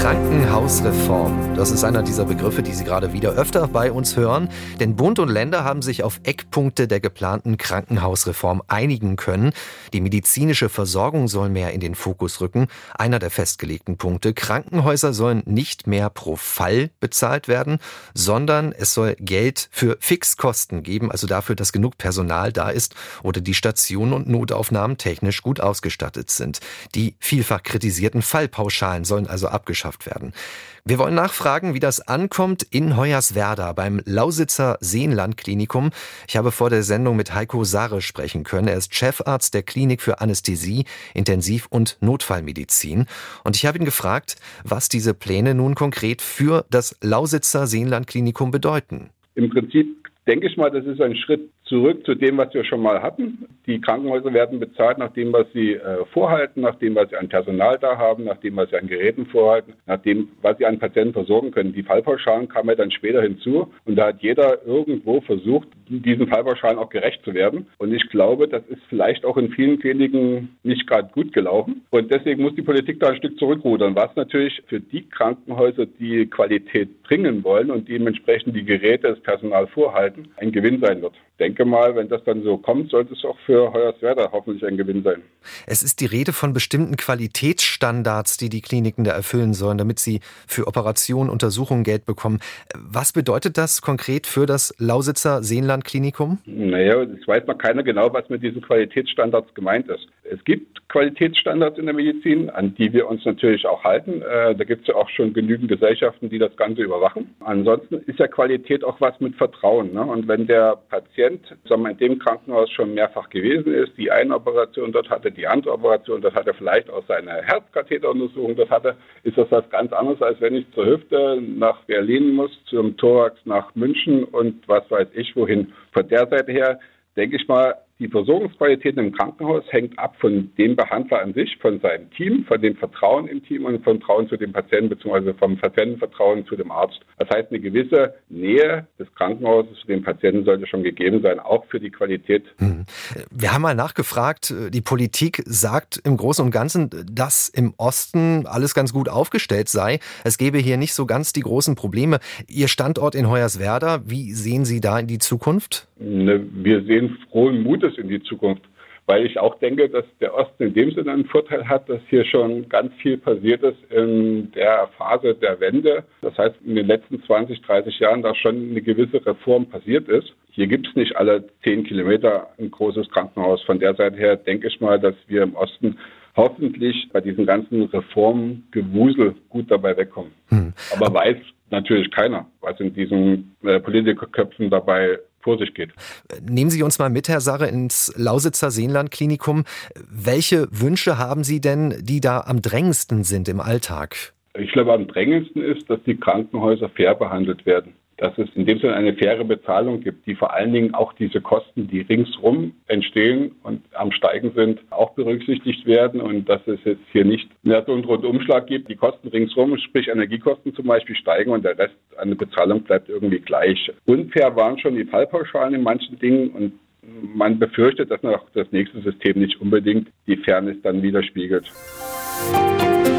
Krankenhausreform. Das ist einer dieser Begriffe, die Sie gerade wieder öfter bei uns hören. Denn Bund und Länder haben sich auf Eckpunkte der geplanten Krankenhausreform einigen können. Die medizinische Versorgung soll mehr in den Fokus rücken. Einer der festgelegten Punkte. Krankenhäuser sollen nicht mehr pro Fall bezahlt werden, sondern es soll Geld für Fixkosten geben, also dafür, dass genug Personal da ist oder die Stationen und Notaufnahmen technisch gut ausgestattet sind. Die vielfach kritisierten Fallpauschalen sollen also abgeschafft abgeschafft werden. Wir wollen nachfragen, wie das ankommt in Hoyerswerda beim Lausitzer Seenlandklinikum. Ich habe vor der Sendung mit Heiko Sare sprechen können. Er ist Chefarzt der Klinik für Anästhesie, Intensiv- und Notfallmedizin. Und ich habe ihn gefragt, was diese Pläne nun konkret für das Lausitzer Seenlandklinikum bedeuten. Im Prinzip denke ich mal, das ist ein Schritt zurück zu dem, was wir schon mal hatten. Die Krankenhäuser werden bezahlt nach dem, was sie äh, vorhalten, nach dem, was sie an Personal da haben, nach dem, was sie an Geräten vorhalten, nach dem, was sie an Patienten versorgen können. Die Fallpauschalen kamen ja dann später hinzu und da hat jeder irgendwo versucht, diesen Fallpauschalen auch gerecht zu werden. Und ich glaube, das ist vielleicht auch in vielen Kliniken nicht gerade gut gelaufen. Und deswegen muss die Politik da ein Stück zurückrudern, was natürlich für die Krankenhäuser, die Qualität bringen wollen und dementsprechend die Geräte, das Personal vorhalten, ein Gewinn sein wird. Ich denke mal, wenn das dann so kommt, sollte es auch für Hoyerswerda hoffentlich ein Gewinn sein. Es ist die Rede von bestimmten Qualitätsstandards, die die Kliniken da erfüllen sollen, damit sie für Operationen, Untersuchungen Geld bekommen. Was bedeutet das konkret für das Lausitzer Seenlandklinikum? Naja, es weiß mal keiner genau, was mit diesen Qualitätsstandards gemeint ist. Es gibt Qualitätsstandards in der Medizin, an die wir uns natürlich auch halten. Äh, da gibt es ja auch schon genügend Gesellschaften, die das Ganze überwachen. Ansonsten ist ja Qualität auch was mit Vertrauen. Ne? Und wenn der Patient sagen wir, in dem Krankenhaus schon mehrfach gewesen ist, die eine Operation dort hatte, die andere Operation dort hatte, vielleicht auch seine Herzkatheteruntersuchung dort hatte, ist das was ganz anderes, als wenn ich zur Hüfte nach Berlin muss, zum Thorax nach München und was weiß ich wohin. Von der Seite her denke ich mal, die Versorgungsqualität im Krankenhaus hängt ab von dem Behandler an sich, von seinem Team, von dem Vertrauen im Team und vom Vertrauen zu dem Patienten beziehungsweise vom Patientenvertrauen zu dem Arzt. Das heißt, eine gewisse Nähe des Krankenhauses zu dem Patienten sollte schon gegeben sein, auch für die Qualität. Hm. Wir haben mal nachgefragt, die Politik sagt im Großen und Ganzen, dass im Osten alles ganz gut aufgestellt sei. Es gäbe hier nicht so ganz die großen Probleme. Ihr Standort in Hoyerswerda, wie sehen Sie da in die Zukunft? Ne, wir sehen frohen Mutes in die Zukunft, weil ich auch denke, dass der Osten in dem Sinne einen Vorteil hat, dass hier schon ganz viel passiert ist in der Phase der Wende. Das heißt, in den letzten 20, 30 Jahren da schon eine gewisse Reform passiert ist. Hier gibt es nicht alle zehn Kilometer ein großes Krankenhaus. Von der Seite her denke ich mal, dass wir im Osten hoffentlich bei diesem ganzen Reformgewusel gut dabei wegkommen. Hm. Aber weiß natürlich keiner, was in diesen äh, Politikerköpfen dabei vor sich geht. Nehmen Sie uns mal mit, Herr Sarre, ins Lausitzer Seenlandklinikum. Welche Wünsche haben Sie denn, die da am drängendsten sind im Alltag? Ich glaube, am drängendsten ist, dass die Krankenhäuser fair behandelt werden dass es in dem Sinne eine faire Bezahlung gibt, die vor allen Dingen auch diese Kosten, die ringsrum entstehen und am Steigen sind, auch berücksichtigt werden und dass es jetzt hier nicht so einen Rundumschlag gibt, die Kosten ringsrum, sprich Energiekosten zum Beispiel steigen und der Rest an der Bezahlung bleibt irgendwie gleich. Unfair waren schon die Fallpauschalen in manchen Dingen und man befürchtet, dass noch das nächste System nicht unbedingt die Fairness dann widerspiegelt. Musik